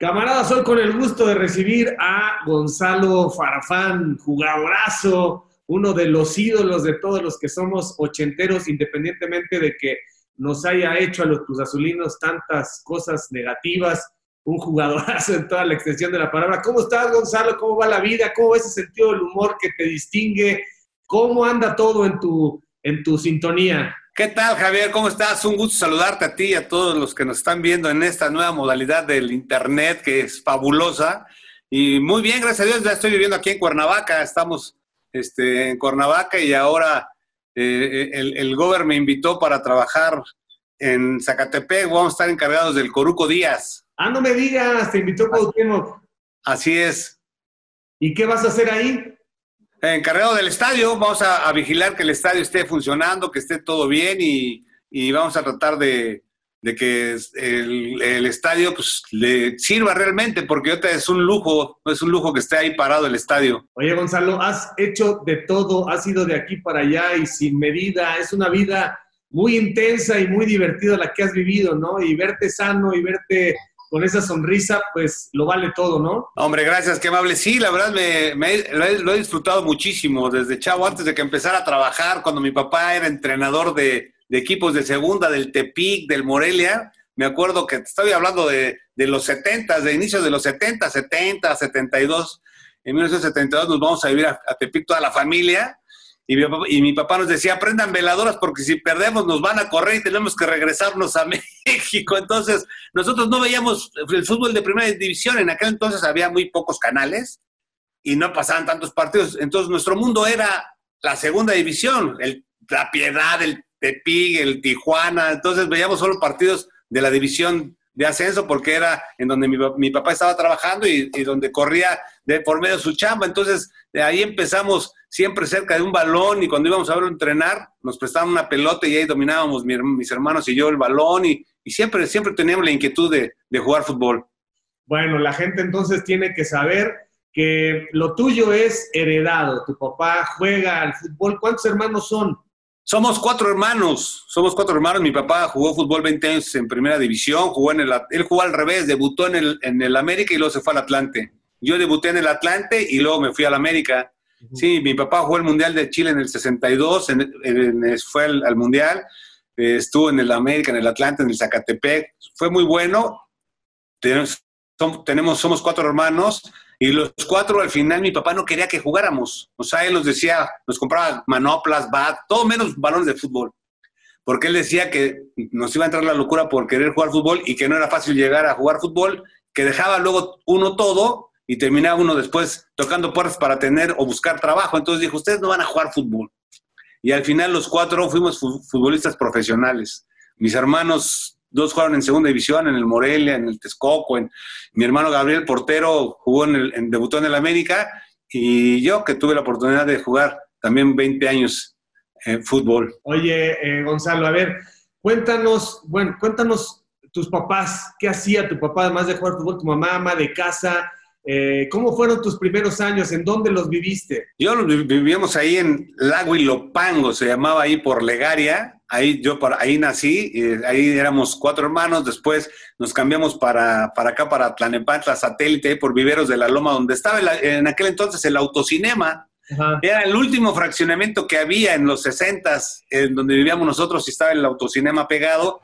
Camaradas, hoy con el gusto de recibir a Gonzalo Farfán, jugadorazo, uno de los ídolos de todos los que somos ochenteros, independientemente de que nos haya hecho a los Azulinos tantas cosas negativas, un jugadorazo en toda la extensión de la palabra. ¿Cómo estás, Gonzalo? ¿Cómo va la vida? ¿Cómo ese sentido del humor que te distingue? ¿Cómo anda todo en tu, en tu sintonía? ¿Qué tal, Javier? ¿Cómo estás? Un gusto saludarte a ti y a todos los que nos están viendo en esta nueva modalidad del Internet que es fabulosa. Y muy bien, gracias a Dios, ya estoy viviendo aquí en Cuernavaca. Estamos este, en Cuernavaca y ahora eh, el, el Gober me invitó para trabajar en Zacatepec. Vamos a estar encargados del Coruco Díaz. Ah, no me digas, te invitó Cuauhtémoc. Así es. ¿Y qué vas a hacer ahí? Encargado del estadio, vamos a, vigilar que el estadio esté funcionando, que esté todo bien y, vamos a tratar de, que el, estadio pues, le sirva realmente, porque ahorita es un lujo, es un lujo que esté ahí parado el estadio. Oye, Gonzalo, has hecho de todo, has ido de aquí para allá y sin medida, es una vida muy intensa y muy divertida la que has vivido, ¿no? Y verte sano y verte con esa sonrisa, pues lo vale todo, ¿no? Hombre, gracias, qué amable. Sí, la verdad me, lo, he, disfrutado muchísimo desde chavo, antes de que empezara a trabajar, cuando mi papá era entrenador de, equipos de segunda, del Tepic, del Morelia. Me acuerdo que estoy hablando de, los 70, de inicios de los 70, 70, 72. En 1972 nos vamos a vivir a Tepic toda la familia y mi, papá, nos decía, prendan veladoras porque si perdemos nos van a correr y tenemos que regresarnos a México. Entonces, nosotros no veíamos el fútbol de primera división. En aquel entonces había muy pocos canales y no pasaban tantos partidos. Entonces, nuestro mundo era la segunda división, el, la Piedad, el Tepic, el Tijuana. Entonces, veíamos solo partidos de la división de ascenso porque era en donde mi, papá estaba trabajando y, donde corría de, por medio de su chamba. Entonces, de ahí empezamos siempre cerca de un balón y cuando íbamos a verlo entrenar, nos prestaban una pelota y ahí dominábamos mis hermanos y yo el balón y, siempre, siempre teníamos la inquietud de, de jugar fútbol. Bueno, la gente entonces tiene que saber que lo tuyo es heredado. Tu papá juega al fútbol. ¿Cuántos hermanos son? Somos cuatro hermanos, somos cuatro hermanos. Mi papá jugó fútbol 20 años en primera división, jugó en el, él jugó al revés, debutó en el, en el América y luego se fue al Atlante. Yo debuté en el Atlante y luego me fui al América. Sí, mi papá jugó el Mundial de Chile en el 62, fue al, Mundial, eh, estuvo en el América, en el Atlante, en el Zacatepec. Fue muy bueno. Tenemos, somos cuatro hermanos y los cuatro, al final, mi papá no quería que jugáramos. O sea, él nos decía, nos compraba manoplas, bat, todo menos balones de fútbol. Porque él decía que nos iba a entrar la locura por querer jugar fútbol y que no era fácil llegar a jugar fútbol, que dejaba luego uno todo y terminaba uno después tocando puertas para tener o buscar trabajo. Entonces dijo, ustedes no van a jugar fútbol. Y al final los cuatro fuimos futbolistas profesionales. Mis hermanos dos jugaron en segunda división, en el Morelia, en el Texcoco, en, mi hermano Gabriel Portero jugó en el, debutó en el América y yo que tuve la oportunidad de jugar también 20 años en fútbol. Oye, eh, Gonzalo, a ver, cuéntanos, bueno, cuéntanos tus papás, ¿qué hacía tu papá además de jugar fútbol, tu mamá, ama de casa? Eh, ¿Cómo fueron tus primeros años? ¿En dónde los viviste? Yo vivíamos ahí en Lago Ilopango, se llamaba ahí por Legaria, ahí yo para, ahí nací, ahí éramos cuatro hermanos, después nos cambiamos para, para acá, para Tlanepantla, satélite, por Viveros de la Loma, donde estaba en aquel entonces el autocinema. Era el último fraccionamiento que había en los 60 en donde vivíamos nosotros y estaba el autocinema pegado,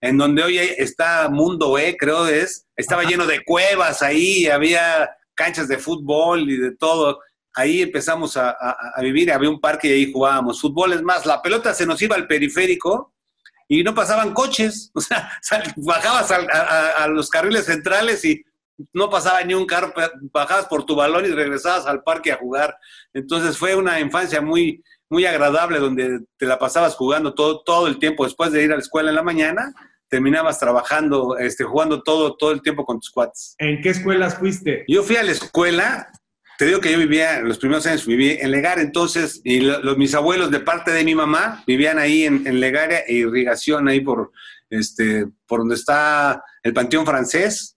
en donde hoy está Mundo E, creo es, estaba lleno de cuevas ahí, había canchas de fútbol y de todo ahí empezamos a, vivir, había un parque y ahí jugábamos fútbol. Es más, la pelota se nos iba al periférico y no pasaban coches. O sea, bajabas a, los carriles centrales y no pasaba ni un carro, bajabas por tu balón y regresabas al parque a jugar. Entonces fue una infancia muy, muy agradable donde te la pasabas jugando todo, todo el tiempo. Después de ir a la escuela en la mañana, terminabas trabajando, este, jugando todo, todo el tiempo con tus cuates. ¿En qué escuelas fuiste? Yo fui a la escuela te digo que yo vivía, los primeros años viví en Legar, entonces, y los, mis abuelos de parte de mi mamá vivían ahí en, en Legaria e irrigación, ahí por, este, por donde está el Panteón Francés.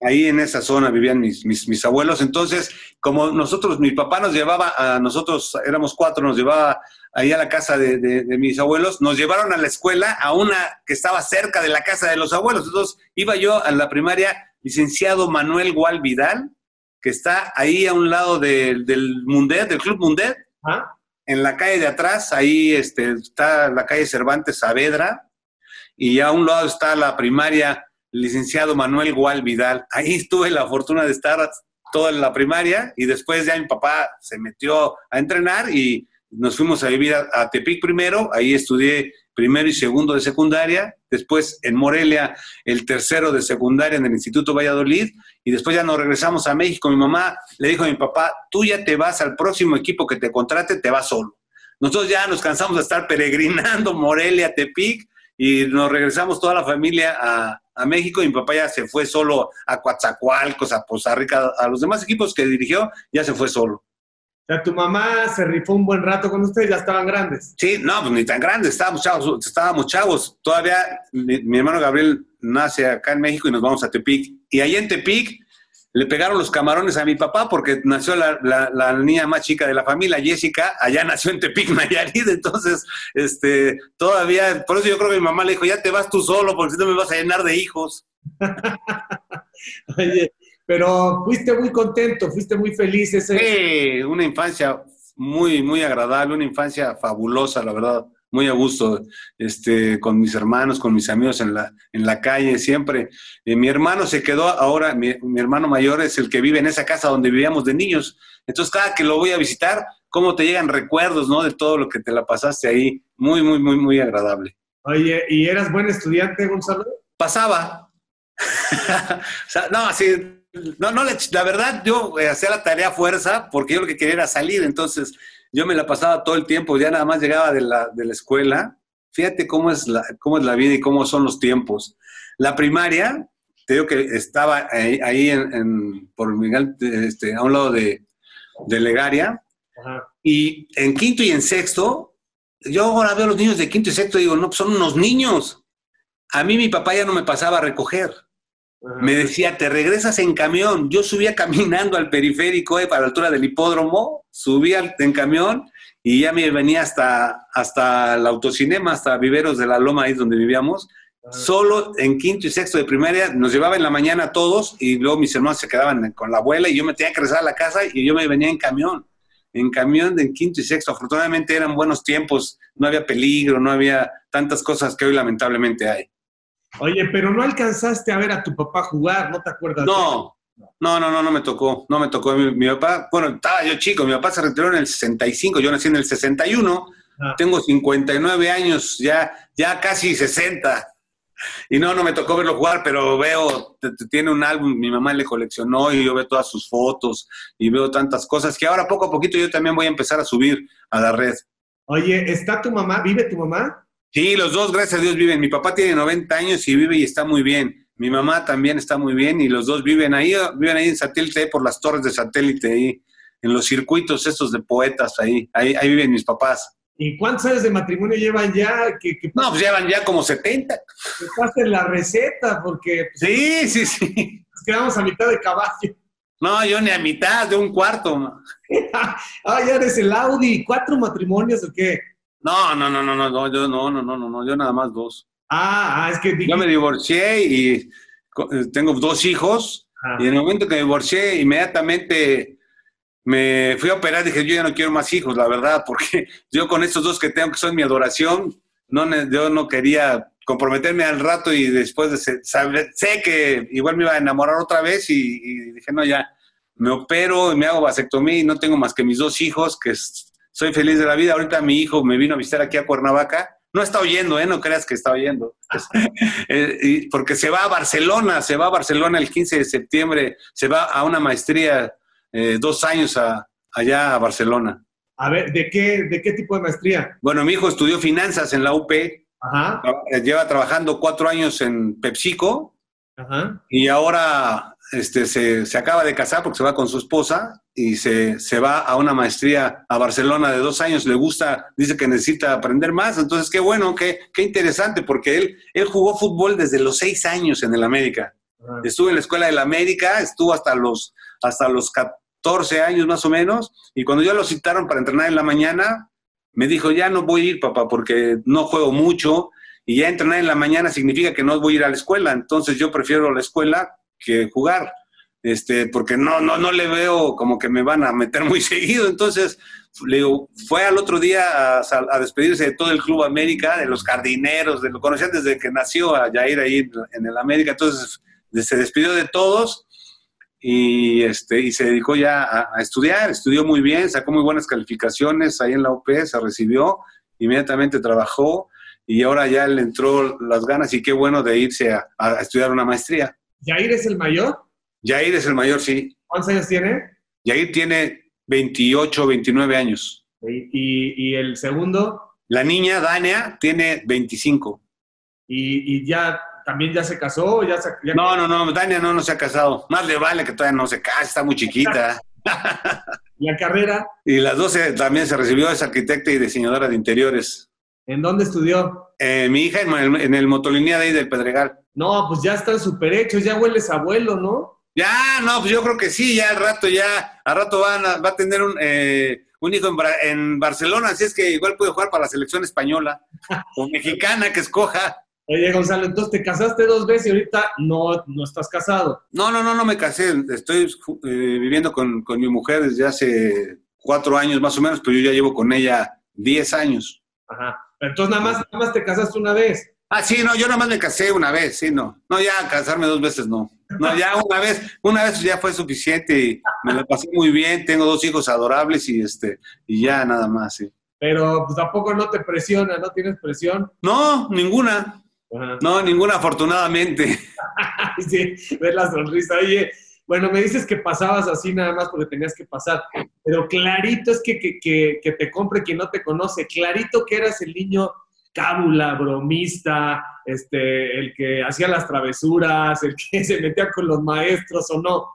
Ahí en esa zona vivían mis, mis, abuelos. Entonces, como nosotros, mi papá nos llevaba, a nosotros éramos cuatro, nos llevaba ahí a la casa de, de, mis abuelos, nos llevaron a la escuela, a una que estaba cerca de la casa de los abuelos. Entonces, iba yo a la primaria licenciado Manuel Gual Vidal, que está ahí a un lado del Mundet, del Club Mundet, ¿Ah? en la calle de atrás, ahí este, está la calle Cervantes Saavedra, y a un lado está la primaria licenciado Manuel Gual Vidal. Ahí tuve la fortuna de estar toda la primaria y después ya mi papá se metió a entrenar y nos fuimos a vivir a, Tepic primero, ahí estudié primero y segundo de secundaria, después en Morelia el tercero de secundaria en el Instituto Valladolid y después ya nos regresamos a México. Mi mamá le dijo a mi papá, tú ya te vas al próximo equipo que te contrate, te vas solo. Nosotros ya nos cansamos de estar peregrinando Morelia, Tepic y nos regresamos toda la familia a, México y mi papá ya se fue solo a Coatzacoalcos, a Poza Rica, a los demás equipos que dirigió, ya se fue solo. O sea, tu mamá se rifó un buen rato con ustedes, ya estaban grandes. Sí, no, pues ni tan grandes, estábamos chavos, estábamos chavos. Todavía mi, hermano Gabriel nace acá en México y nos vamos a Tepic. Y ahí en Tepic le pegaron los camarones a mi papá porque nació la, niña más chica de la familia, Jessica, allá nació en Tepic, Nayarit, entonces, este, todavía, por eso yo creo que mi mamá le dijo, ya te vas tú solo porque si no me vas a llenar de hijos. Oye, pero fuiste muy contento, fuiste muy feliz. Ese... Sí, una infancia muy, muy agradable, una infancia fabulosa, la verdad muy a gusto, este, con mis hermanos, con mis amigos en la, en la calle, siempre. Eh, mi hermano se quedó ahora, mi, hermano mayor es el que vive en esa casa donde vivíamos de niños. Entonces, cada que lo voy a visitar, cómo te llegan recuerdos, ¿no? De todo lo que te la pasaste ahí. Muy, muy, muy, muy agradable. Oye, ¿y eras buen estudiante, Gonzalo? Pasaba. o sea, no, así, no, no, la verdad, yo hacía la tarea a fuerza porque yo lo que quería era salir, entonces yo me la pasaba todo el tiempo, ya nada más llegaba de la, de la escuela. Fíjate cómo es, la, cómo es la vida y cómo son los tiempos. La primaria, te digo que estaba ahí, en, por Miguel, este, a un lado de, de Legaria. Y en quinto y en sexto, yo ahora veo a los niños de quinto y sexto y digo, no, pues son unos niños. A mí mi papá ya no me pasaba a recoger. Me decía, te regresas en camión. Yo subía caminando al periférico, eh, para la altura del hipódromo, subía en camión y ya me venía hasta, hasta el autocinema, hasta Viveros de la Loma, ahí donde vivíamos. Solo en quinto y sexto de primaria nos llevaba en la mañana todos y luego mis hermanos se quedaban con la abuela y yo me tenía que regresar a la casa y yo me venía en camión, en camión de quinto y sexto. Afortunadamente eran buenos tiempos, no había peligro, no había tantas cosas que hoy lamentablemente hay. Oye, pero no alcanzaste a ver a tu papá jugar, ¿no te acuerdas? No, no, no, no, no me tocó, no me tocó. Mi, papá, bueno, estaba yo chico, mi papá se retiró en el 65, yo nací en el 61, ah. tengo 59 años, ya, ya casi 60. Y no, no me tocó verlo jugar, pero veo, tiene un álbum, mi mamá le coleccionó y yo veo todas sus fotos y veo tantas cosas que ahora poco a poquito yo también voy a empezar a subir a la red. Oye, ¿está tu mamá? ¿Vive tu mamá? Sí, los dos, gracias a Dios, viven. Mi papá tiene 90 años y vive y está muy bien. Mi mamá también está muy bien y los dos viven ahí, viven ahí en satélite, por las torres de satélite, ahí, en los circuitos estos de poetas, ahí, ahí, ahí viven mis papás. ¿Y cuántos años de matrimonio llevan ya? ¿Qué, no, pues llevan ya como 70. Que pasen la receta, porque... Pues, sí, sí, sí. Nos quedamos a mitad de caballo. No, yo ni a mitad, de un cuarto. ah, ya eres el Audi. ¿Cuatro matrimonios o qué? No, no, no, no, no, yo no, no, no, no, no, yo nada más dos. Ah, ah es que... Yo me divorcié y eh, tengo dos hijos y en el momento que me divorcié inmediatamente me fui a operar y dije, yo ya no quiero más hijos, la verdad, porque yo con estos dos que tengo que son mi adoración, no, yo no quería comprometerme al rato y después de saber, sé que igual me iba a enamorar otra vez y, y dije, no, ya, me opero y me hago vasectomía y no tengo más que mis dos hijos que soy feliz de la vida. Ahorita mi hijo me vino a visitar aquí a Cuernavaca. No está oyendo, ¿eh? No creas que está oyendo. Eh, porque se va a Barcelona, se va a Barcelona el 15 de septiembre, se va a una maestría eh, dos años allá a Barcelona. A ver, ¿de qué, ¿de qué tipo de maestría? Bueno, mi hijo estudió finanzas en la UP. Ajá. Lleva trabajando cuatro años en PepsiCo. Ajá. Y ahora este, se, se, acaba de casar porque se va con su esposa y se, se, va a una maestría a Barcelona de dos años, le gusta, dice que necesita aprender más, entonces qué bueno, qué, qué interesante, porque él, él jugó fútbol desde los seis años en el América. Estuvo en la escuela del América, estuvo hasta los, hasta los 14 años más o menos, y cuando ya lo citaron para entrenar en la mañana, me dijo, ya no voy a ir, papá, porque no juego mucho, y ya entrenar en la mañana significa que no voy a ir a la escuela, entonces yo prefiero la escuela que jugar, este, porque no, no, no le veo como que me van a meter muy seguido. Entonces, le digo, fue al otro día a, despedirse de todo el Club América, de los jardineros, de lo conocían desde que nació a Jair ahí en el América. Entonces, se despidió de todos y, este, y se dedicó ya a, estudiar, estudió muy bien, sacó muy buenas calificaciones ahí en la UP, se recibió, inmediatamente trabajó y ahora ya le entró las ganas y qué bueno de irse a estudiar una maestría. ¿Yair es el mayor? Yair es el mayor, sí. ¿Cuántos años tiene? Yair tiene 28, 29 años. ¿Y, y el segundo? La niña, Dania, tiene 25. ¿Y, y ya también ya se casó? Ya se, ya... No, no, no, Dania no, no se ha casado. Más le vale que todavía no se case, está muy chiquita. ¿La carrera? Y las 12 también se recibió, es arquitecta y diseñadora de interiores. ¿En dónde estudió? Eh, mi hija en el, en el Motolinía de ahí del Pedregal. No, pues ya están súper hechos, ya hueles abuelo, ¿no? Ya, no, pues yo creo que sí, ya al rato ya, al rato van a, va a tener un, eh, un hijo en, en, Barcelona, así es que igual puede jugar para la selección española o mexicana que escoja. Oye, Gonzalo, entonces te casaste dos veces y ahorita no, no estás casado. No, no, no, no me casé. Estoy eh, viviendo con, con, mi mujer desde hace cuatro años más o menos, pero yo ya llevo con ella diez años. Ajá. Entonces nada más, nada más te casaste una vez. Ah, sí, no, yo nada más me casé una vez, sí, no. No, ya casarme dos veces no. No, ya una vez, una vez ya fue suficiente y me la pasé muy bien, tengo dos hijos adorables y este, y ya nada más, sí. Pero pues tampoco no te presiona, ¿no tienes presión? No, ninguna. Ajá. No, ninguna afortunadamente. sí, ves la sonrisa. Oye, bueno, me dices que pasabas así nada más porque tenías que pasar, pero clarito es que, que, que, que te compre quien no te conoce, clarito que eras el niño cábula, bromista, este, el que hacía las travesuras, el que se metía con los maestros o no.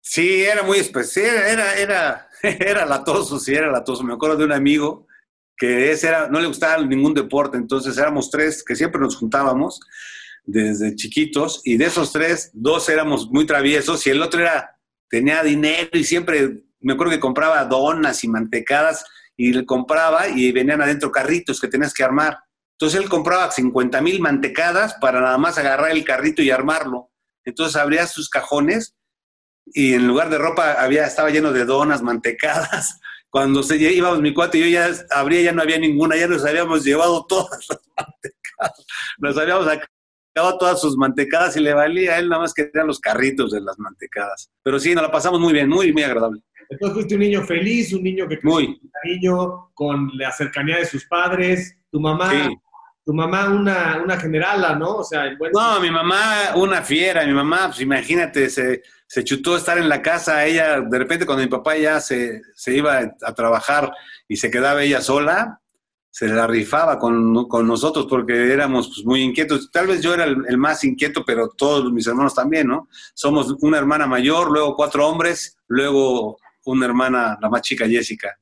Sí, era muy especial, era, era, era latoso, sí, era latoso. Me acuerdo de un amigo que ese era, no le gustaba ningún deporte, entonces éramos tres que siempre nos juntábamos desde chiquitos y de esos tres, dos éramos muy traviesos y el otro era, tenía dinero y siempre, me acuerdo que compraba donas y mantecadas y le compraba y venían adentro carritos que tenías que armar. Entonces él compraba 50 mil mantecadas para nada más agarrar el carrito y armarlo. Entonces abría sus cajones y en lugar de ropa había, estaba lleno de donas, mantecadas. Cuando se íbamos mi cuate y yo ya abría, ya no había ninguna, ya nos habíamos llevado todas las mantecadas. Nos habíamos sacado todas sus mantecadas y le valía a él nada más que eran los carritos de las mantecadas. Pero sí, nos la pasamos muy bien, muy, muy agradable. Entonces fuiste un niño feliz, un niño que creció con cariño, con la cercanía de sus padres. Tu mamá, sí. tu mamá una, una generala, ¿no? O sea, buen... No, mi mamá una fiera, mi mamá, pues imagínate, se, se chutó estar en la casa, ella, de repente cuando mi papá ya se, se iba a trabajar y se quedaba ella sola, se la rifaba con, con nosotros porque éramos pues, muy inquietos. Tal vez yo era el, el, más inquieto, pero todos mis hermanos también, ¿no? Somos una hermana mayor, luego cuatro hombres, luego una hermana, la más chica, Jessica.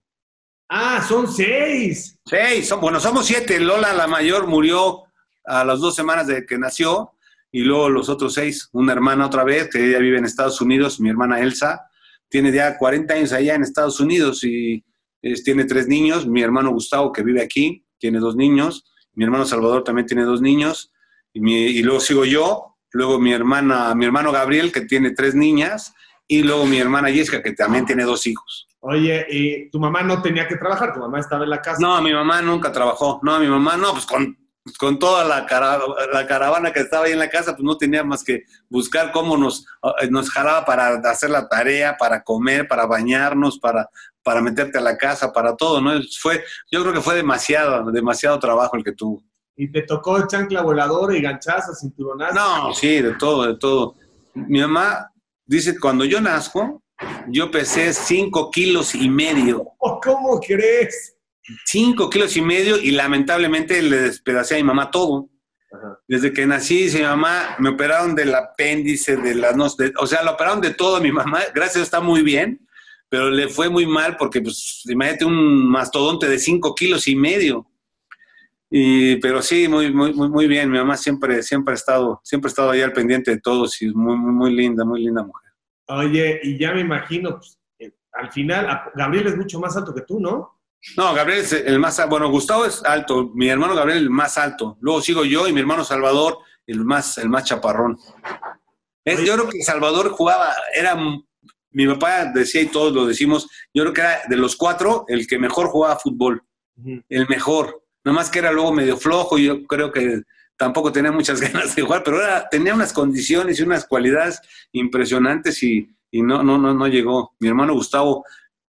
Ah, son seis. Seis, son, bueno, somos siete. Lola, la mayor, murió a las dos semanas de que nació, y luego los otros seis, una hermana otra vez, que ella vive en Estados Unidos, mi hermana Elsa, tiene ya 40 años allá en Estados Unidos y es, tiene tres niños, mi hermano Gustavo, que vive aquí, tiene dos niños, mi hermano Salvador también tiene dos niños, y, mi, y luego sigo yo, luego mi hermana, mi hermano Gabriel, que tiene tres niñas, y luego mi hermana Jessica, que también tiene dos hijos. Oye, ¿y tu mamá no tenía que trabajar? ¿Tu mamá estaba en la casa? No, mi mamá nunca trabajó. No, mi mamá no, pues con, con toda la, cara, la caravana que estaba ahí en la casa, pues no tenía más que buscar cómo nos, nos jalaba para hacer la tarea, para comer, para bañarnos, para, para meterte a la casa, para todo, ¿no? Fue, yo creo que fue demasiado, demasiado trabajo el que tuvo. ¿Y te tocó chancla voladora y ganchazo, cinturonazo? No, sí, de todo, de todo. Mi mamá Dice, cuando yo nazco, yo pesé cinco kilos y medio. ¿Cómo crees? Cinco kilos y medio y lamentablemente le despedacé a mi mamá todo. Ajá. Desde que nací, dice mi mamá, me operaron del apéndice, de la no, de, o sea, lo operaron de todo a mi mamá. Gracias, está muy bien, pero le fue muy mal porque, pues, imagínate un mastodonte de cinco kilos y medio. Y, pero sí, muy, muy, muy, bien. Mi mamá siempre, siempre ha estado, siempre ha estado ahí al pendiente de todos y es muy, muy, muy linda, muy linda mujer. Oye, y ya me imagino, pues, al final, Gabriel es mucho más alto que tú, ¿no? No, Gabriel es el más alto. Bueno, Gustavo es alto, mi hermano Gabriel el más alto. Luego sigo yo y mi hermano Salvador el más, el más chaparrón. yo creo que Salvador jugaba, era, mi papá decía y todos lo decimos, yo creo que era de los cuatro el que mejor jugaba fútbol, el mejor. Nada más que era luego medio flojo, y yo creo que tampoco tenía muchas ganas de jugar, pero era, tenía unas condiciones y unas cualidades impresionantes y, no, no, no, no llegó. Mi hermano Gustavo,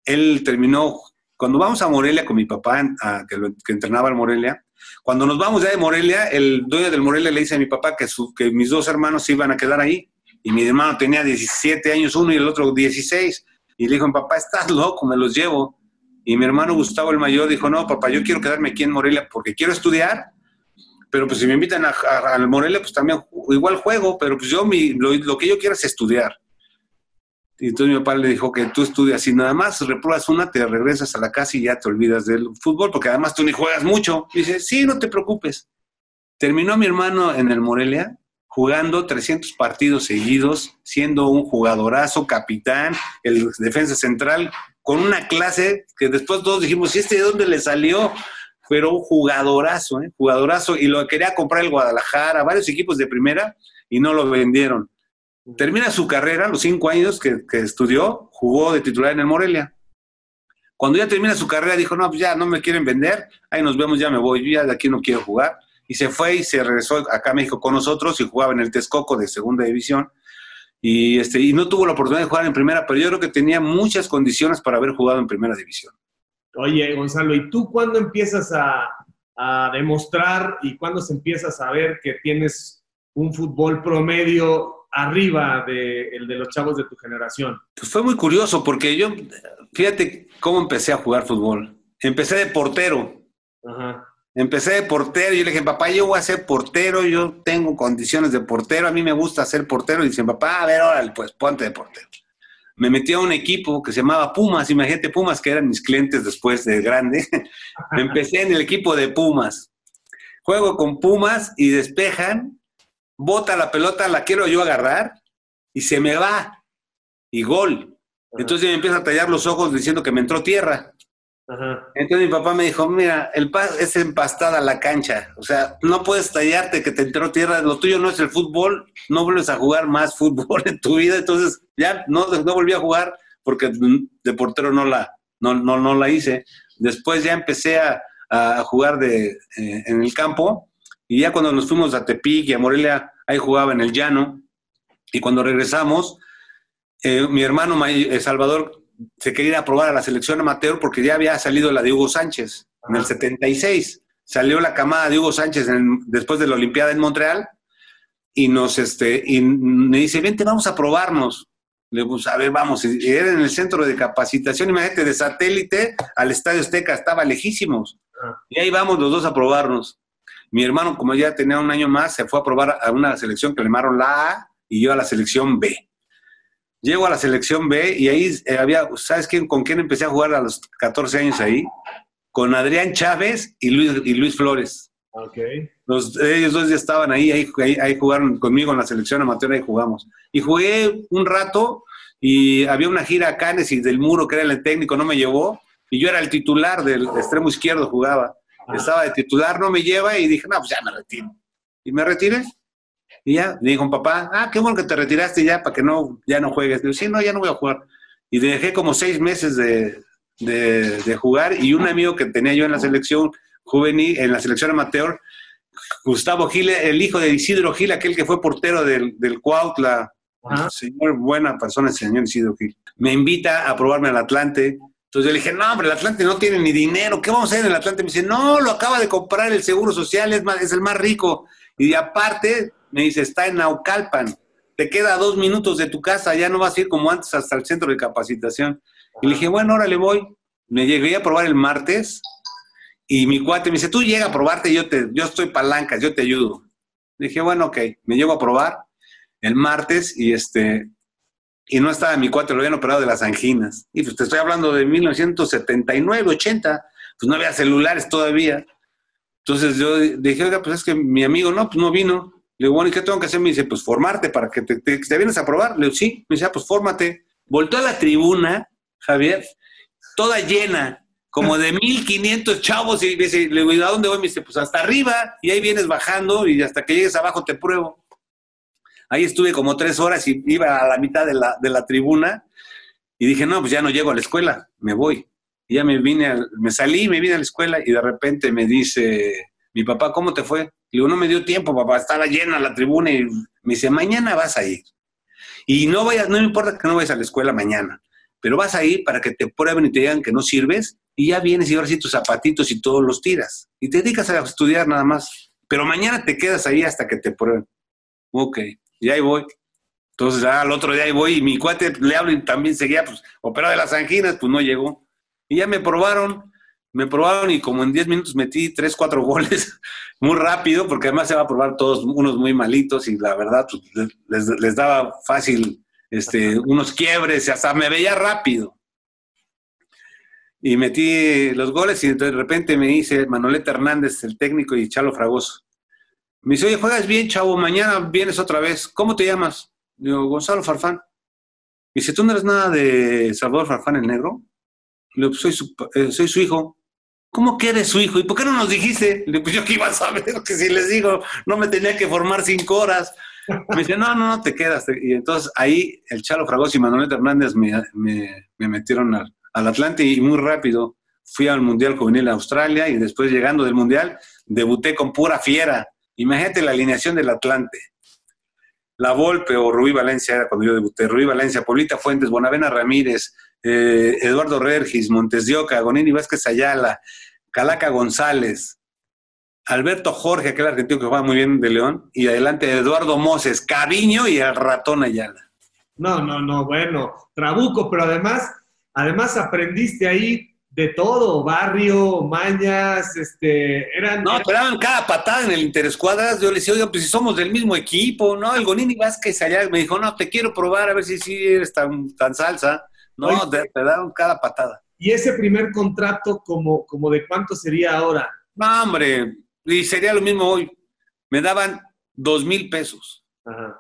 él terminó, cuando vamos a Morelia con mi papá, que, entrenaba al Morelia, cuando nos vamos ya de Morelia, el dueño del Morelia le dice a mi papá que, que mis dos hermanos se iban a quedar ahí. Y mi hermano tenía 17 años uno y el otro 16. Y le dijo, papá, estás loco, me los llevo. Y mi hermano Gustavo el mayor dijo, no, papá, yo quiero quedarme aquí en Morelia porque quiero estudiar, pero pues si me invitan al Morelia, pues también igual juego, pero pues yo mi, lo, que yo quiero es estudiar. Y entonces mi papá le dijo que tú estudias y nada más repruebas una, te regresas a la casa y ya te olvidas del fútbol, porque además tú ni juegas mucho. Y dice, sí, no te preocupes. Terminó mi hermano en el Morelia jugando 300 partidos seguidos, siendo un jugadorazo, capitán, el defensa central, con una clase que después todos dijimos, ¿y este de dónde le salió? Pero un jugadorazo, ¿eh? jugadorazo, y lo quería comprar el Guadalajara, varios equipos de primera, y no lo vendieron. Termina su carrera, los cinco años que, estudió, jugó de titular en el Morelia. Cuando ya termina su carrera, dijo, no, pues ya no me quieren vender, ahí nos vemos, ya me voy, yo ya de aquí no quiero jugar y se fue y se regresó acá a México con nosotros y jugaba en el Texcoco de segunda división. Y, este, y no tuvo la oportunidad de jugar en primera, pero yo creo que tenía muchas condiciones para haber jugado en primera división. Oye, Gonzalo, ¿y tú cuándo empiezas a, a demostrar y cuándo se empieza a saber que tienes un fútbol promedio arriba del de los chavos de tu generación? Pues fue muy curioso porque yo, fíjate cómo empecé a jugar fútbol. Empecé de portero. Ajá. Empecé de portero yo le dije, papá, yo voy a ser portero, yo tengo condiciones de portero, a mí me gusta ser portero. Y dice, papá, a ver, órale, pues ponte de portero. Me metí a un equipo que se llamaba Pumas, imagínate Pumas, que eran mis clientes después de grande. Empecé en el equipo de Pumas. Juego con Pumas y despejan, bota la pelota, la quiero yo agarrar y se me va. Y gol. Entonces me empieza a tallar los ojos diciendo que me entró tierra. Entonces mi papá me dijo, mira, el es empastada la cancha, o sea, no puedes tallarte que te entró tierra, lo tuyo no es el fútbol, no vuelves a jugar más fútbol en tu vida, entonces ya no, no volví a jugar porque de portero no la, no, no, no la hice. Después ya empecé a, a jugar de, eh, en el campo y ya cuando nos fuimos a Tepic y a Morelia, ahí jugaba en el llano y cuando regresamos, eh, mi hermano eh, Salvador se quería ir a probar a la selección amateur porque ya había salido la de Hugo Sánchez en el 76. Salió la camada de Hugo Sánchez después de la Olimpiada en Montreal y nos este y me dice, vente, vamos a probarnos. Le digo, a ver, vamos. Y era en el centro de capacitación, imagínate, de satélite al Estadio Azteca, estaba lejísimos. Y ahí vamos los dos a probarnos. Mi hermano, como ya tenía un año más, se fue a probar a una selección que le llamaron la A y yo a la selección B. Llego a la selección B y ahí eh, había, ¿sabes quién, con quién empecé a jugar a los 14 años ahí? Con Adrián Chávez y Luis, y Luis Flores. Okay. Los, ellos dos ya estaban ahí, ahí, ahí, jugaron conmigo en la selección amateur, ahí jugamos. Y jugué un rato y había una gira a Canes y del Muro, que era el técnico, no me llevó. Y yo era el titular del extremo izquierdo, jugaba. Ah. Estaba de titular, no me lleva y dije, no, pues ya me retiro. Y me retiré. Y ya, le dijo papá, ah, qué bueno que te retiraste ya para que no, ya no juegues. Digo, sí, no, ya no voy a jugar. Y dejé como seis meses de, de, jugar y un amigo que tenía yo en la selección juvenil, en la selección amateur, Gustavo Gil, el hijo de Isidro Gil, aquel que fue portero del, del Cuautla, señor, buena persona, el señor Isidro Gil, me invita a probarme al Atlante. Entonces yo le dije, no, hombre, el Atlante no tiene ni dinero, ¿qué vamos a hacer en el Atlante? Me dice, no, lo acaba de comprar el Seguro Social, es, más, es el más rico. Y aparte, me dice, está en Naucalpan, te queda dos minutos de tu casa, ya no vas a ir como antes hasta el centro de capacitación. Y le dije, bueno, ahora le voy. Me llegué a probar el martes y mi cuate me dice, tú llega a probarte, yo, te, yo estoy palancas, yo te ayudo. Le dije, bueno, ok, me llego a probar el martes y este y no estaba mi cuate, lo habían operado de las anginas. Y pues te estoy hablando de 1979, 80, pues no había celulares todavía. Entonces yo dije, oiga, pues es que mi amigo no, pues no vino. Le digo, bueno, ¿y qué tengo que hacer? Me dice, pues formarte para que te, vienes a probar. Le digo, sí. Me dice, ah, pues fórmate. Voltó a la tribuna, Javier, toda llena, como de 1500 chavos. Y me dice, le digo, ¿a dónde voy? Me dice, pues hasta arriba. Y ahí vienes bajando y hasta que llegues abajo te pruebo. Ahí estuve como tres horas y iba a la mitad de la, de la tribuna y dije, no, pues ya no llego a la escuela, me voy. Y ya me vine, me salí, me vine a la escuela y de repente me dice mi papá, ¿cómo te fue? Y digo, no me dio tiempo, papá, estaba llena la tribuna y me dice, mañana vas a ir. Y no vayas, no me importa que no vayas a la escuela mañana, pero vas a ir para que te prueben y te digan que no sirves y ya vienes y ahora sí tus zapatitos y todos los tiras. Y te dedicas a estudiar nada más. Pero mañana te quedas ahí hasta que te prueben. Ok, y ahí voy. Entonces, al otro día ahí voy y mi cuate le hablo y también seguía, pues, operado de las anginas, pues no llegó. Y ya me probaron, me probaron y como en 10 minutos metí 3, 4 goles muy rápido, porque además se va a probar todos unos muy malitos y la verdad pues, les, les, daba fácil este, unos quiebres y hasta me veía rápido. Y metí los goles y de repente me dice Manoleta Hernández, el técnico, y Chalo Fragoso. Me dice, oye, juegas bien, chavo, mañana vienes otra vez. ¿Cómo te llamas? Digo, Gonzalo Farfán. Y dice, ¿tú no eres nada de Salvador Farfán el Negro? Le digo, soy su, eh, soy su hijo. ¿Cómo que eres su hijo? ¿Y por qué no nos dijiste? Le pues yo qué iba a saber, que si les digo, no me tenía que formar cinco horas. Me dice, no, no, no, te quedas. Y entonces ahí el Chalo Fragoso y Manuel Hernández me, me, me metieron al, al, Atlante y muy rápido fui al Mundial Juvenil a Australia y después llegando del Mundial debuté con pura fiera. Imagínate la alineación del Atlante. La Volpe o Rubí Valencia era cuando yo debuté. Rubí Valencia, Paulita Fuentes, Bonavena Ramírez, eh, Eduardo Regis, Montes de Oca, Gonini Vázquez Ayala, Calaca González, Alberto Jorge, aquel argentino que juega muy bien de León, y adelante Eduardo Moses, Cariño y el ratón Ayala. No, no, no, bueno, Trabuco, pero además, además aprendiste ahí de todo, barrio, mañas, este, eran... No, te daban cada patada en el interescuadras, yo le decía, oye, pues si somos del mismo equipo, ¿no? El Gonini Vázquez allá me dijo, no, te quiero probar a ver si sí eres tan, tan salsa. No, te, te, daban cada patada. ¿Y ese primer contrato, como, como de cuánto sería ahora? No, hombre, y sería lo mismo hoy. Me daban dos mil pesos. Ajá.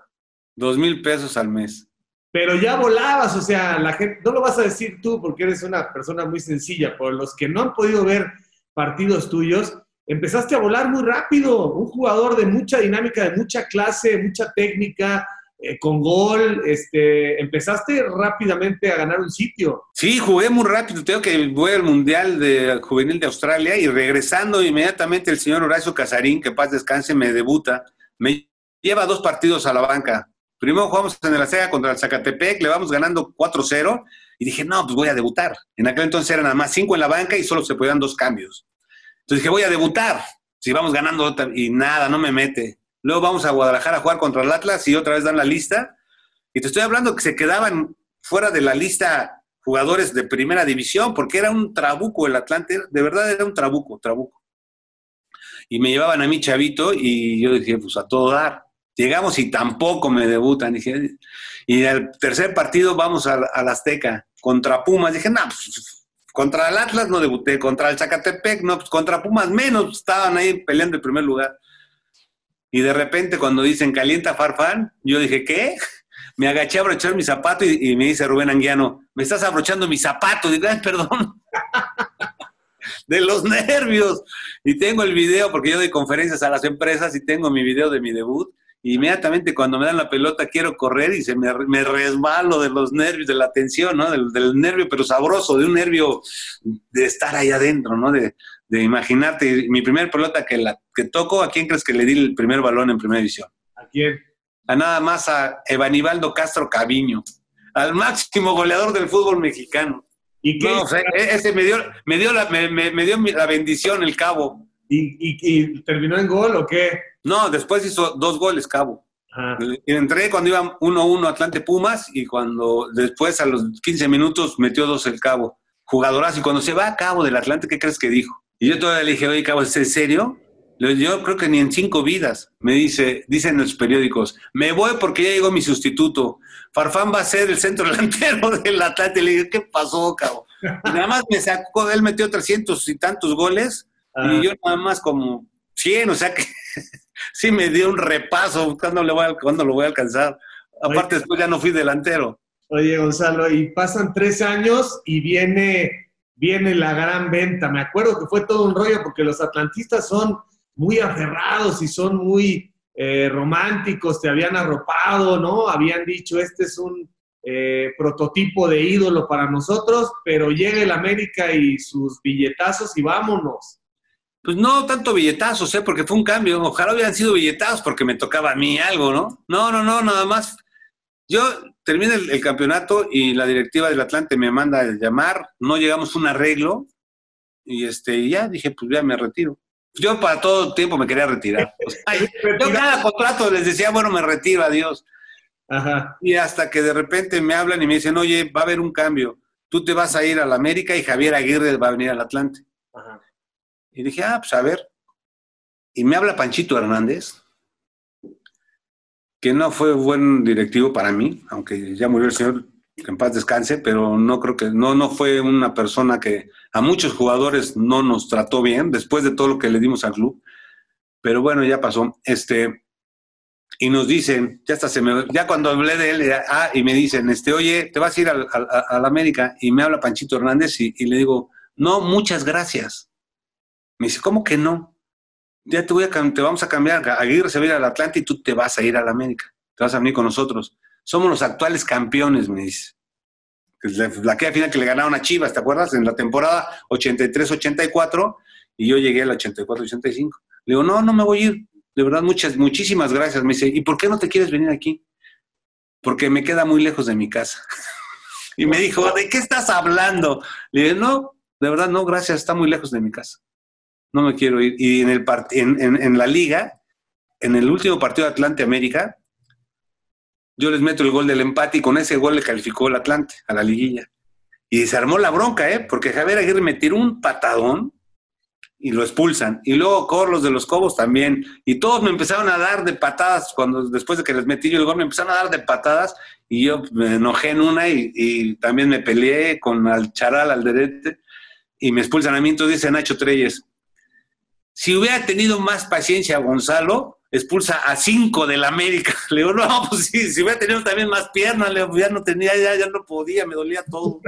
Dos mil pesos al mes. Pero ya volabas, o sea, la gente, no lo vas a decir tú porque eres una persona muy sencilla, por los que no han podido ver partidos tuyos, empezaste a volar muy rápido, un jugador de mucha dinámica, de mucha clase, mucha técnica, eh, con gol, este, empezaste rápidamente a ganar un sitio. Sí, jugué muy rápido. Tengo que voy al Mundial de Juvenil de Australia y regresando inmediatamente el señor Horacio Casarín, que paz descanse, me debuta. Me lleva dos partidos a la banca. Primero jugamos en la Sega contra el Zacatepec, le vamos ganando 4-0 y dije, no, pues voy a debutar. En aquel entonces eran nada más cinco en la banca y solo se podían dos cambios. Entonces dije, voy a debutar. Si vamos ganando y nada, no me mete. Luego vamos a Guadalajara a jugar contra el Atlas y otra vez dan la lista. Y te estoy hablando que se quedaban fuera de la lista jugadores de primera división porque era un trabuco el Atlante, de verdad era un trabuco, trabuco. Y me llevaban a mí chavito y yo dije, pues a todo dar. Llegamos y tampoco me debutan. Dije, y el tercer partido vamos a, la Azteca contra Pumas. Dije, no, pues, contra el Atlas no debuté, contra el Zacatepec, no, pues contra Pumas menos, estaban ahí peleando el primer lugar. Y de repente cuando dicen calienta farfán, yo dije, ¿qué? Me agaché a abrochar mi zapato y, me dice Rubén Anguiano, me estás abrochando mi zapato. Digo, ay, perdón. de los nervios. Y tengo el video, porque yo doy conferencias a las empresas y tengo mi video de mi debut. Inmediatamente cuando me dan la pelota quiero correr y se me, me resbalo de los nervios, de la tensión, ¿no? Del, del, nervio, pero sabroso, de un nervio de estar ahí adentro, ¿no? De, de imaginarte, mi primer pelota que, la, que toco, ¿a quién crees que le di el primer balón en primera división? ¿A quién? A nada más a Evanibaldo Castro Caviño, al máximo goleador del fútbol mexicano. ¿Y qué? No, o sea, e-, ese me dio, me dio, la, me, me dio la bendición el cabo. ¿Y, y, ¿Y, terminó en gol o qué? No, después hizo dos goles cabo. Ajá. Entré cuando iba 1-1 Atlante Pumas y cuando después a los 15 minutos metió dos el cabo. Jugadorazo. Y cuando se va a cabo del Atlante, ¿qué crees que dijo? Y yo todavía le dije, oye, cabo, ¿es en serio? Yo creo que ni en cinco vidas, me dice, dicen los periódicos, me voy porque ya llegó mi sustituto. Farfán va a ser el centro delantero del Atlante. Le dije, ¿qué pasó, cabo? Y nada más me sacó, él metió 300 y tantos goles ah. y yo nada más como 100, o sea que sí me dio un repaso, ¿cuándo, le voy a, ¿cuándo lo voy a alcanzar? Aparte, después ya no fui delantero. Oye, Gonzalo, y pasan tres años y viene viene la gran venta. Me acuerdo que fue todo un rollo porque los atlantistas son muy aferrados y son muy, eh, románticos te habían arropado, ¿no? Habían dicho, este es un eh, prototipo de ídolo para nosotros, pero llega el América y sus billetazos y vámonos. Pues no tanto billetazos, ¿eh? porque fue un cambio. Ojalá hubieran sido billetazos porque me tocaba a mí algo, ¿no? No, no, no, nada más. Yo terminé el, campeonato y la directiva del Atlante me manda a llamar, no llegamos a un arreglo y este, ya dije, pues ya me retiro. Yo para todo tiempo me quería retirar. yo cada contrato les decía, bueno, me retiro, adiós. Y hasta que de repente me hablan y me dicen, oye, va a haber un cambio. Tú te vas a ir a la América y Javier Aguirre va a venir al Atlante. Y dije, ah, pues a ver. Y me habla Panchito Hernández, que no fue buen directivo para mí, aunque ya murió el señor, en paz descanse, pero no creo que, no, no fue una persona que a muchos jugadores no nos trató bien, después de todo lo que le dimos al club. Pero bueno, ya pasó. Este, y nos dicen, ya hasta se me, ya cuando hablé de él, ah, y me dicen, este, oye, te vas a ir a, la América, y me habla Panchito Hernández y, le digo, no, muchas gracias. Me dice, ¿cómo que no? Ya te voy a, te vamos a cambiar, Aguirre se va a ir al Atlante y tú te vas a ir a la América, te vas a venir con nosotros. Somos los actuales campeones, me dice. La, la que final que le ganaron a Chivas, ¿te acuerdas? En la temporada 83-84, y yo llegué al 84-85. Le digo, no, no me voy a ir de verdad, muchas, muchísimas gracias. Me dice, ¿y por qué no te quieres venir aquí? Porque me queda muy lejos de mi casa. y me dijo, ¿de qué estás hablando? Le dije, no, de verdad, no, gracias, está muy lejos de mi casa. No me quiero ir. Y en, el en, en, la liga, en el último partido de Atlante América, yo les meto el gol del empate y con ese gol le calificó el Atlante a la liguilla. Y se armó la bronca, ¿eh? Porque Javier Aguirre me tiró un patadón y lo expulsan. Y luego Corlos de los Cobos también. Y todos me empezaron a dar de patadas, cuando después de que les metí yo el gol, me empezaron a dar de patadas y yo me enojé en una y, también me peleé con al charal, al derecho, y me expulsan a mí. Entonces dice Nacho Treyes, si hubiera tenido más paciencia Gonzalo, expulsa a cinco del América. Le digo, no, pues sí, si hubiera tenido también más piernas, le ya no tenía, ya, ya no podía, me dolía todo.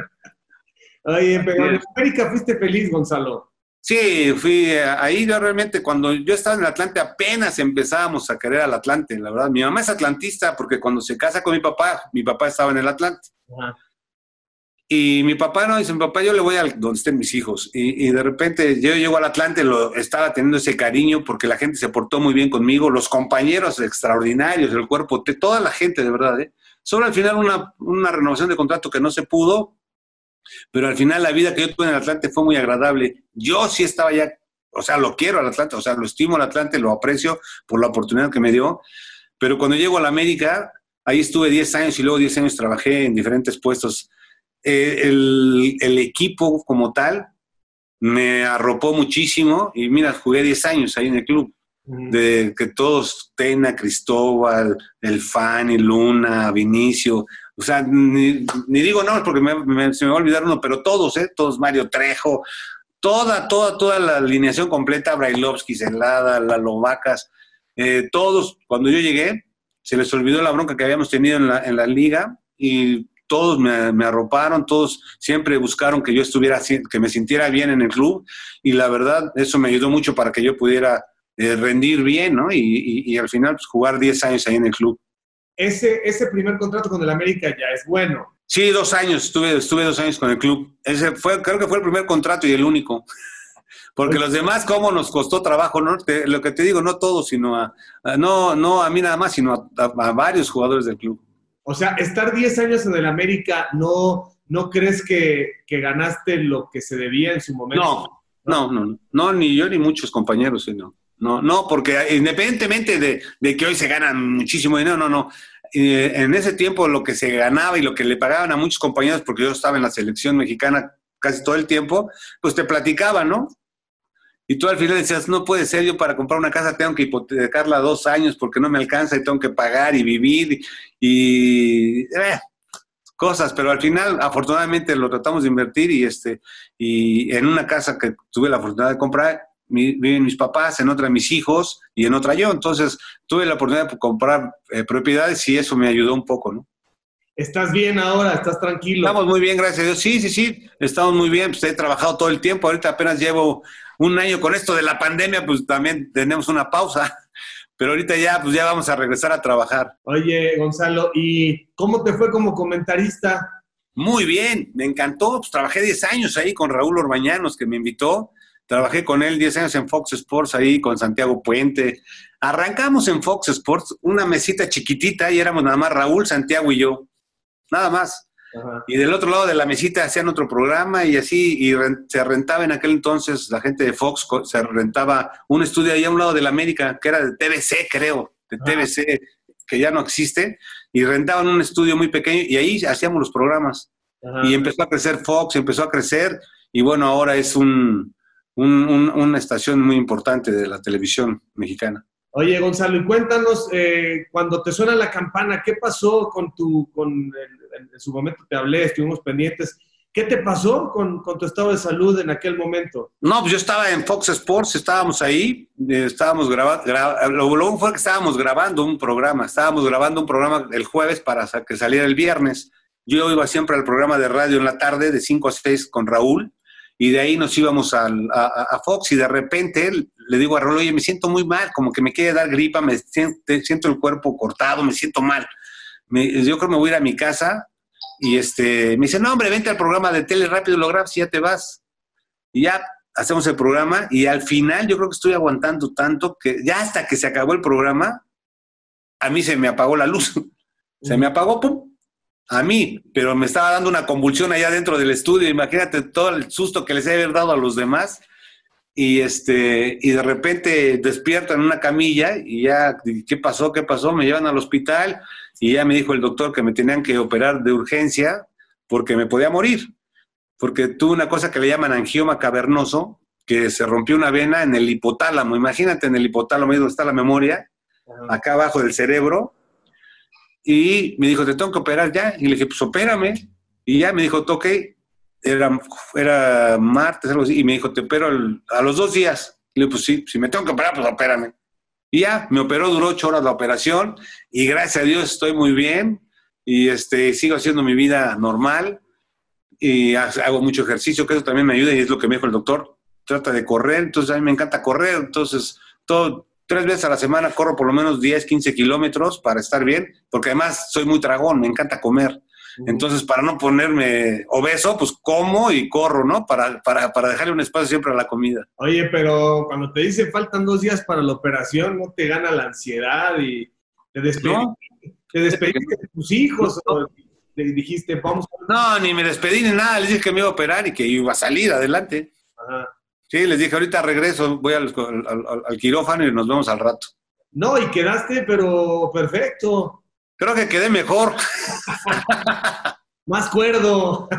Oye, pero en América fuiste feliz, Gonzalo. Sí, fui ahí yo realmente cuando yo estaba en el Atlante apenas empezábamos a querer al Atlante, la verdad. Mi mamá es atlantista porque cuando se casa con mi papá, mi papá estaba en el Atlante. Y mi papá no dice, mi papá yo le voy a donde estén mis hijos. Y, de repente yo llego al Atlante, lo, estaba teniendo ese cariño porque la gente se portó muy bien conmigo, los compañeros extraordinarios, el cuerpo, toda la gente de verdad. ¿eh? Solo al final una, una renovación de contrato que no se pudo, pero al final la vida que yo tuve en el Atlante fue muy agradable. Yo sí estaba ya, o sea, lo quiero al Atlante, o sea, lo estimo al Atlante, lo aprecio por la oportunidad que me dio, pero cuando llego a la América, ahí estuve 10 años y luego 10 años trabajé en diferentes puestos. Eh, el, el, equipo como tal me arropó muchísimo y mira, jugué 10 años ahí en el club. De que todos, Tena, Cristóbal, El Fanny, Luna, Vinicio, o sea, ni, digo no, porque se me va a olvidar uno, pero todos, ¿eh? Todos, Mario Trejo, toda, toda, toda la alineación completa, Brailovsky, Celada, Lalo Vacas, eh, todos, cuando yo llegué, se les olvidó la bronca que habíamos tenido en la, en la liga y todos me, me, arroparon, todos siempre buscaron que yo estuviera, que me sintiera bien en el club y la verdad, eso me ayudó mucho para que yo pudiera eh, rendir bien, ¿no? Y, y, al final, pues, jugar 10 años ahí en el club ese, ese primer contrato con el América ya es bueno. Sí, dos años, estuve, estuve dos años con el club. Ese fue, creo que fue el primer contrato y el único. Porque los demás, ¿cómo nos costó trabajo? ¿no? lo que te digo, no todos, sino a, no, no a mí nada más, sino a, varios jugadores del club. O sea, estar 10 años en el América, ¿no, no crees que, que ganaste lo que se debía en su momento? No, no, no, no, ni yo ni muchos compañeros, sino. No, no, porque independientemente de, que hoy se gana muchísimo dinero, no, no. Eh, en ese tiempo lo que se ganaba y lo que le pagaban a muchos compañeros, porque yo estaba en la selección mexicana casi todo el tiempo, pues te platicaban, ¿no? Y tú al final decías, no puede ser, yo para comprar una casa tengo que hipotecarla dos años porque no me alcanza y tengo que pagar y vivir y, eh, cosas, pero al final afortunadamente lo tratamos de invertir y este y en una casa que tuve la oportunidad de comprar viven mis papás, en otra mis hijos y en otra yo. Entonces tuve la oportunidad de comprar eh, propiedades y eso me ayudó un poco, ¿no? ¿Estás bien ahora? ¿Estás tranquilo? Estamos muy bien, gracias a Dios. Sí, sí, sí, estamos muy bien. Pues he trabajado todo el tiempo. Ahorita apenas llevo un año con esto de la pandemia, pues también tenemos una pausa. pero ahorita ya, pues ya vamos a regresar a trabajar. Oye, Gonzalo, ¿y cómo te fue como comentarista? Muy bien, me encantó. Pues trabajé 10 años ahí con Raúl Orbañanos, que me invitó. Trabajé con él 10 años en Fox Sports, ahí con Santiago Puente. Arrancamos en Fox Sports una mesita chiquitita y éramos nada más Raúl, Santiago y yo. Nada más. Y del otro lado de la mesita hacían otro programa y así, y se rentaba en aquel entonces, la gente de Fox se rentaba un estudio ahí a un lado de la América, que era de TBC, creo, de TBC, que ya no existe, y rentaban un estudio muy pequeño y ahí hacíamos los programas. Y empezó a crecer Fox, empezó a crecer, y bueno, ahora es un, una estación muy importante de la televisión mexicana. Oye, Gonzalo, y cuéntanos, eh, cuando te suena la campana, ¿qué pasó con tu, con en su momento te hablé, estuvimos pendientes, ¿qué te pasó con, con, tu estado de salud en aquel momento? No, pues yo estaba en Fox Sports, estábamos ahí, eh, estábamos grabando, lo, lo fue que estábamos grabando un programa, estábamos grabando un programa el jueves para que saliera el viernes. Yo iba siempre al programa de radio en la tarde, de 5 a 6 con Raúl, y de ahí nos íbamos a, Fox y de repente le digo a Raúl, oye, me siento muy mal, como que me quiere dar gripa, me siento, siento el cuerpo cortado, me siento mal. yo creo que me voy a ir a mi casa y este, me dice, no, hombre, vente al programa de tele rápido, lo grabas ya te vas. Y ya hacemos el programa y al final yo creo que estoy aguantando tanto que ya hasta que se acabó el programa, a mí se me apagó la luz. se me apagó, pum, a mí, pero me estaba dando una convulsión allá dentro del estudio. Imagínate todo el susto que les he dado a los demás. Y, este, y de repente despierto en una camilla y ya, ¿qué pasó? ¿Qué pasó? Me llevan al hospital y ya me dijo el doctor que me tenían que operar de urgencia porque me podía morir. Porque tuve una cosa que le llaman angioma cavernoso, que se rompió una vena en el hipotálamo. Imagínate en el hipotálamo, ahí donde está la memoria, acá abajo del cerebro, y me dijo, te tengo que operar ya. Y le dije, pues opérame. Y ya me dijo, toque, era, era martes, algo así. Y me dijo, te opero a los dos días. Y le dije, pues sí, si me tengo que operar, pues opérame. Y ya, me operó, duró ocho horas la operación. Y gracias a Dios estoy muy bien. Y este, sigo haciendo mi vida normal. Y hago mucho ejercicio, que eso también me ayuda. Y es lo que me dijo el doctor. Trata de correr. Entonces a mí me encanta correr. Entonces, todo, tres veces a la semana corro por lo menos 10, 15 kilómetros para estar bien, porque además soy muy dragón, me encanta comer. Entonces, para no ponerme obeso, pues como y corro, ¿no? Para, para, para, dejarle un espacio siempre a la comida. Oye, pero cuando te dicen faltan dos días para la operación, ¿no te gana la ansiedad y te despediste, te despediste de tus hijos? ¿o le dijiste, vamos? No, ni me despedí ni nada, les dije que me iba a operar y que iba a salir adelante. Ajá. Sí, les dije, ahorita regreso, voy al, quirófano y nos vemos al rato. No, y quedaste, pero perfecto. Creo que quedé mejor. Más cuerdo.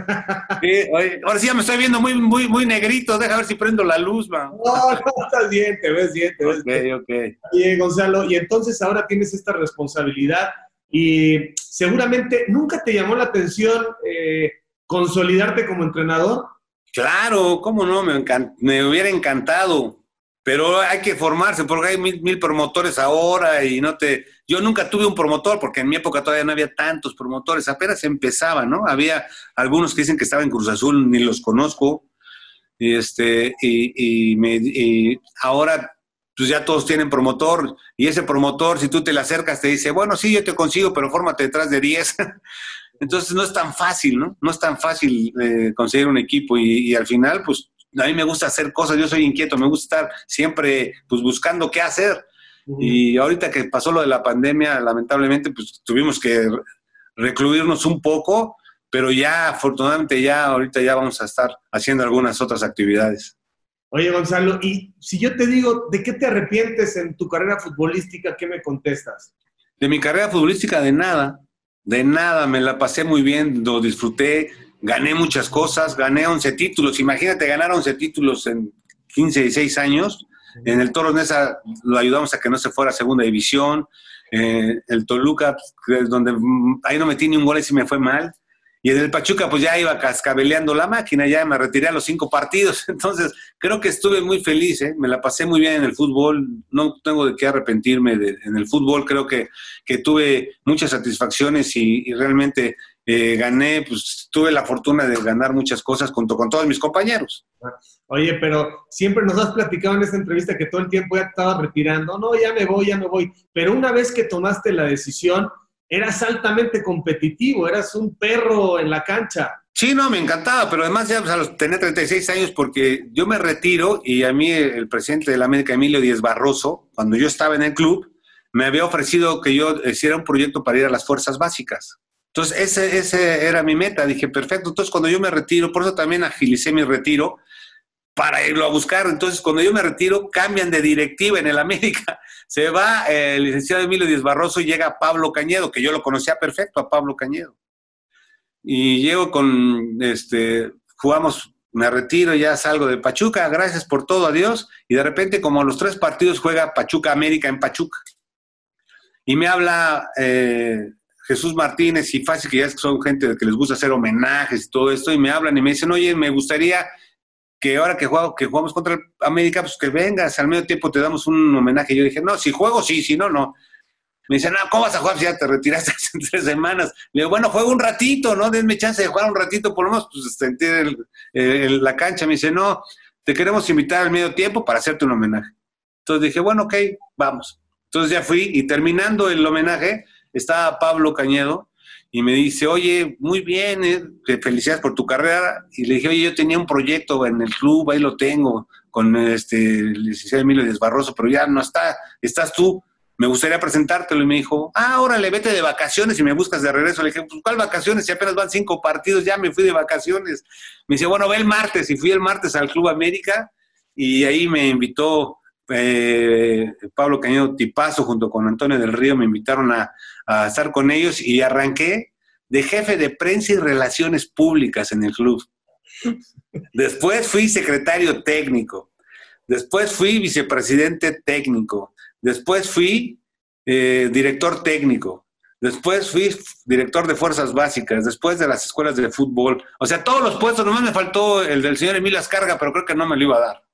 Sí, ahora sí ya me estoy viendo muy, muy, muy negrito. Deja ver si prendo la luz, man. No, no, estás bien, te ves bien, te ves bien. Ok, ok. Oye, Gonzalo, y entonces ahora tienes esta responsabilidad y seguramente nunca te llamó la atención eh, consolidarte como entrenador. Claro, cómo no, me, me hubiera encantado, pero hay que formarse porque hay mil, promotores ahora y no te... Yo nunca tuve un promotor porque en mi época todavía no había tantos promotores, apenas empezaba, ¿no? Había algunos que dicen que estaban en Cruz Azul, ni los conozco, y, este, y, y, me, y ahora pues ya todos tienen promotor y ese promotor, si tú te le acercas, te dice, bueno, sí, yo te consigo, pero fórmate detrás de 10. Entonces no es tan fácil, ¿no? No es tan fácil eh, conseguir un equipo y, al final, pues a mí me gusta hacer cosas, yo soy inquieto, me gusta estar siempre pues buscando qué hacer. Y ahorita que pasó lo de la pandemia, lamentablemente, pues tuvimos que recluirnos un poco, pero ya afortunadamente ya ahorita ya vamos a estar haciendo algunas otras actividades. Oye, Gonzalo, y si yo te digo, ¿de qué te arrepientes en tu carrera futbolística? ¿Qué me contestas? De mi carrera futbolística, de nada. De nada, me la pasé muy bien, lo disfruté, gané muchas cosas, gané 11 títulos. Imagínate ganar 11 títulos en 15, 16 años. En el Toros Nesa lo ayudamos a que no se fuera a segunda división. Eh, el Toluca, donde mm, ahí no metí ni un gol y sí me fue mal. Y en el Pachuca, pues ya iba cascabeleando la máquina, ya me retiré a los cinco partidos. Entonces, creo que estuve muy feliz, ¿eh? me la pasé muy bien en el fútbol. No tengo de qué arrepentirme en el fútbol. Creo que, que tuve muchas satisfacciones y, realmente eh, gané, pues tuve la fortuna de ganar muchas cosas junto con todos mis compañeros. Oye, pero siempre nos has platicado en esta entrevista que todo el tiempo ya estaba retirando, no, ya me voy, ya me voy, pero una vez que tomaste la decisión, eras altamente competitivo, eras un perro en la cancha. Sí, no, me encantaba, pero además ya pues, a 36 años porque yo me retiro y a mí el presidente de la América, Emilio Díez Barroso, cuando yo estaba en el club, me había ofrecido que yo hiciera un proyecto para ir a las fuerzas básicas. Entonces, ese, ese era mi meta. Dije, perfecto. Entonces, cuando yo me retiro, por eso también agilicé mi retiro para irlo a buscar. Entonces, cuando yo me retiro, cambian de directiva en el América. Se va el licenciado Emilio Díaz Barroso y llega Pablo Cañedo, que yo lo conocía perfecto a Pablo Cañedo. Y llego con, este, jugamos, me retiro, ya salgo de Pachuca, gracias por todo, adiós. Y de repente, como los tres partidos, juega Pachuca América en Pachuca. Y me habla eh, Jesús Martínez y Fácil, que ya son gente que les gusta hacer homenajes y todo esto, y me hablan y me dicen, oye, me gustaría que ahora que, juego, que jugamos contra América, pues que vengas, al medio tiempo te damos un homenaje. Yo dije, no, si juego, sí, si no, no. Me dicen, no, ¿cómo vas a jugar si ya te retiraste hace tres semanas? Le digo, bueno, juego un ratito, ¿no? Denme chance de jugar un ratito, por lo menos, pues, sentir el, la cancha. Me dice, no, te queremos invitar al medio tiempo para hacerte un homenaje. Entonces dije, bueno, ok, vamos. Entonces ya fui y terminando el homenaje, estaba Pablo Cañedo, y me dice, oye, muy bien, eh, felicidades por tu carrera. Y le dije, oye, yo tenía un proyecto en el club, ahí lo tengo, con este, el licenciado Emilio Desbarroso, pero ya no está, estás tú. Me gustaría presentártelo. Y me dijo, ah, órale, vete de vacaciones y me buscas de regreso. Le dije, pues, ¿cuál vacaciones? Si apenas van cinco partidos, ya me fui de vacaciones. Me dice, bueno, ve el martes. Y fui el martes al Club América y ahí me invitó eh, Pablo Cañedo Tipazo junto con Antonio del Río me invitaron a, estar con ellos y arranqué de jefe de prensa y relaciones públicas en el club. Después fui secretario técnico. Después fui vicepresidente técnico. Después fui eh, director técnico. Después fui director de fuerzas básicas. Después de las escuelas de fútbol. O sea, todos los puestos. Nomás me faltó el del señor Emilio Ascarga, pero creo que no me lo iba a dar.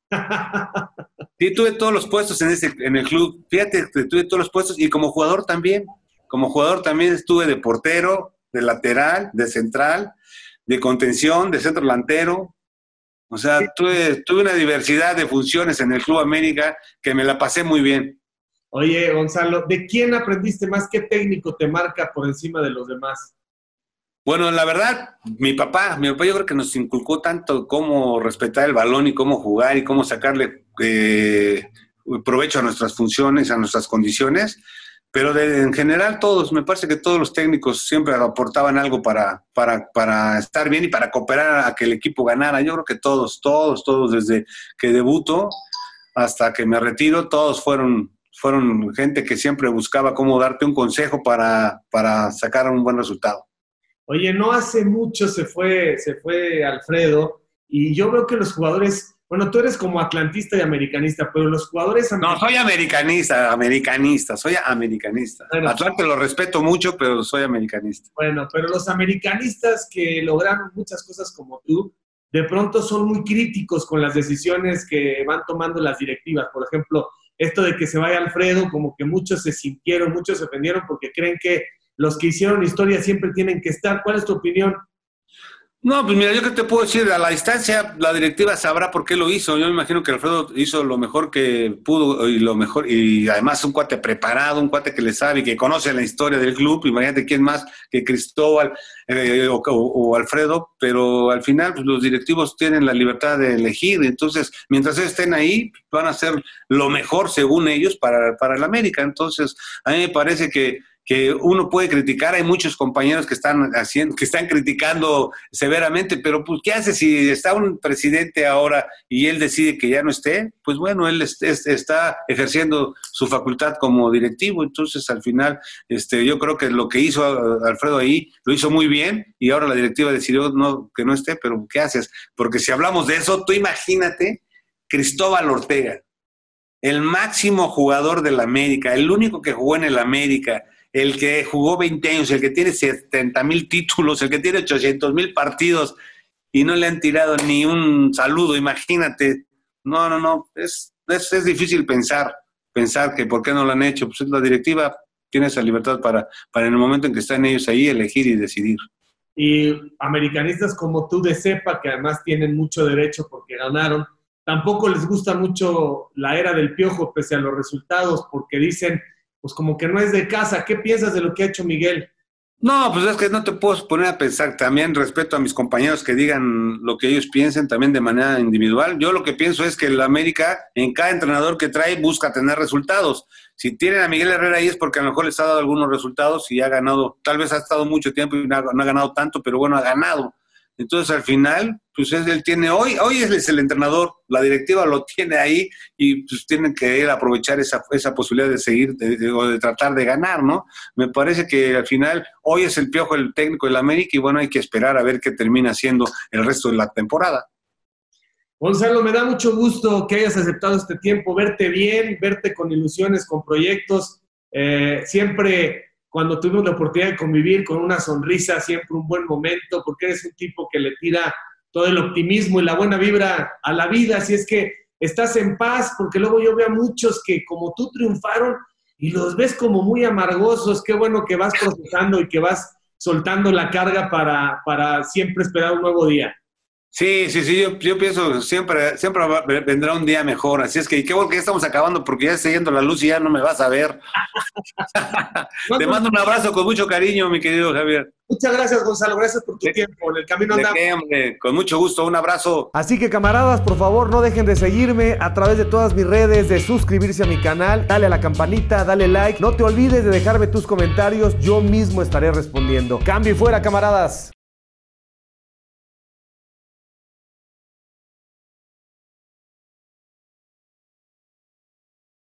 Sí, tuve todos los puestos en, ese, en el club. Fíjate, tuve todos los puestos y como jugador también. Como jugador también estuve de portero, de lateral, de central, de contención, de centro delantero. O sea, tuve, tuve una diversidad de funciones en el Club América que me la pasé muy bien. Oye, Gonzalo, ¿de quién aprendiste más? ¿Qué técnico te marca por encima de los demás? Bueno, la verdad, mi papá, mi papá yo creo que nos inculcó tanto cómo respetar el balón y cómo jugar y cómo sacarle eh, provecho a nuestras funciones, a nuestras condiciones, pero en general todos, me parece que todos los técnicos siempre aportaban algo para, para, para estar bien y para cooperar a que el equipo ganara. Yo creo que todos, todos, todos, desde que debuto hasta que me retiro, todos fueron, fueron gente que siempre buscaba cómo darte un consejo para, para sacar un buen resultado. Oye, no hace mucho se fue, se fue Alfredo y yo veo que los jugadores, bueno, tú eres como atlantista y americanista, pero los jugadores... No, soy americanista, americanista, soy americanista. Atlante lo respeto mucho, pero soy americanista. Bueno, pero los americanistas que lograron muchas cosas como tú, de pronto son muy críticos con las decisiones que van tomando las directivas. Por ejemplo, esto de que se vaya Alfredo, como que muchos se sintieron, muchos se ofendieron porque creen que los que hicieron historia siempre tienen que estar. ¿Cuál es tu opinión? No, pues mira, yo que te puedo decir, a la distancia la directiva sabrá por qué lo hizo. Yo me imagino que Alfredo hizo lo mejor que pudo y lo mejor, y además un cuate preparado, un cuate que le sabe y que conoce la historia del club. Imagínate quién más que Cristóbal eh, o, Alfredo, pero al final pues, los directivos tienen la libertad de elegir. Entonces, mientras estén ahí, van a hacer lo mejor según ellos para, para el América. Entonces, a mí me parece que que uno puede criticar, hay muchos compañeros que están haciendo, que están criticando severamente, pero pues ¿qué hace si está un presidente ahora y él decide que ya no esté? Pues bueno, él está ejerciendo su facultad como directivo, entonces al final este, yo creo que lo que hizo Alfredo ahí lo hizo muy bien y ahora la directiva decidió no, que no esté, pero ¿qué haces? Porque si hablamos de eso, tú imagínate Cristóbal Ortega, el máximo jugador del América, el único que jugó en el América, el que jugó 20 años, el que tiene 70 mil títulos, el que tiene 800 mil partidos y no le han tirado ni un saludo, imagínate. No, no, no, es, es, difícil pensar, pensar que por qué no lo han hecho. Pues la directiva tiene esa libertad para, para en el momento en que están ellos ahí elegir y decidir. y americanistas como tú de cepa, que además tienen mucho derecho porque ganaron, tampoco les gusta mucho la era del piojo pese a los resultados, porque dicen, pues como que no es de casa. ¿Qué piensas de lo que ha hecho Miguel? No, pues es que no te puedo poner a pensar. También respeto a mis compañeros que digan lo que ellos piensen también de manera individual. Yo lo que pienso es que el América, en cada entrenador que trae, busca tener resultados. Si tienen a Miguel Herrera ahí es porque a lo mejor les ha dado algunos resultados y ha ganado, tal vez ha estado mucho tiempo y no ha, no ha ganado tanto, pero bueno, ha ganado. Entonces, al final, pues él tiene hoy, hoy es el entrenador, la directiva lo tiene ahí y pues tienen que aprovechar esa, esa posibilidad de seguir o de, tratar de ganar, ¿no? Me parece que al final, hoy es el piojo el técnico del América y bueno, hay que esperar a ver qué termina siendo el resto de la temporada. Gonzalo, me da mucho gusto que hayas aceptado este tiempo, verte bien, verte con ilusiones, con proyectos. Eh, siempre cuando tuvimos la oportunidad de convivir con una sonrisa, siempre un buen momento, porque eres un tipo que le tira todo el optimismo y la buena vibra a la vida, si es que estás en paz, porque luego yo veo a muchos que como tú triunfaron y los ves como muy amargosos, qué bueno que vas procesando y que vas soltando la carga para, para siempre esperar un nuevo día. Sí, sí, sí, yo, yo, pienso siempre, siempre vendrá un día mejor. Así es que qué bueno que ya estamos acabando porque ya está yendo la luz y ya no me vas a ver. Te mando un abrazo con mucho cariño, mi querido Javier. Muchas gracias, Gonzalo. Gracias por tu tiempo. En el camino andamos. Qué, Con mucho gusto. Un abrazo. Así que, camaradas, por favor, no dejen de seguirme a través de todas mis redes, de suscribirse a mi canal, dale a la campanita, dale like. No te olvides de dejarme tus comentarios. Yo mismo estaré respondiendo. Cambio y fuera, camaradas.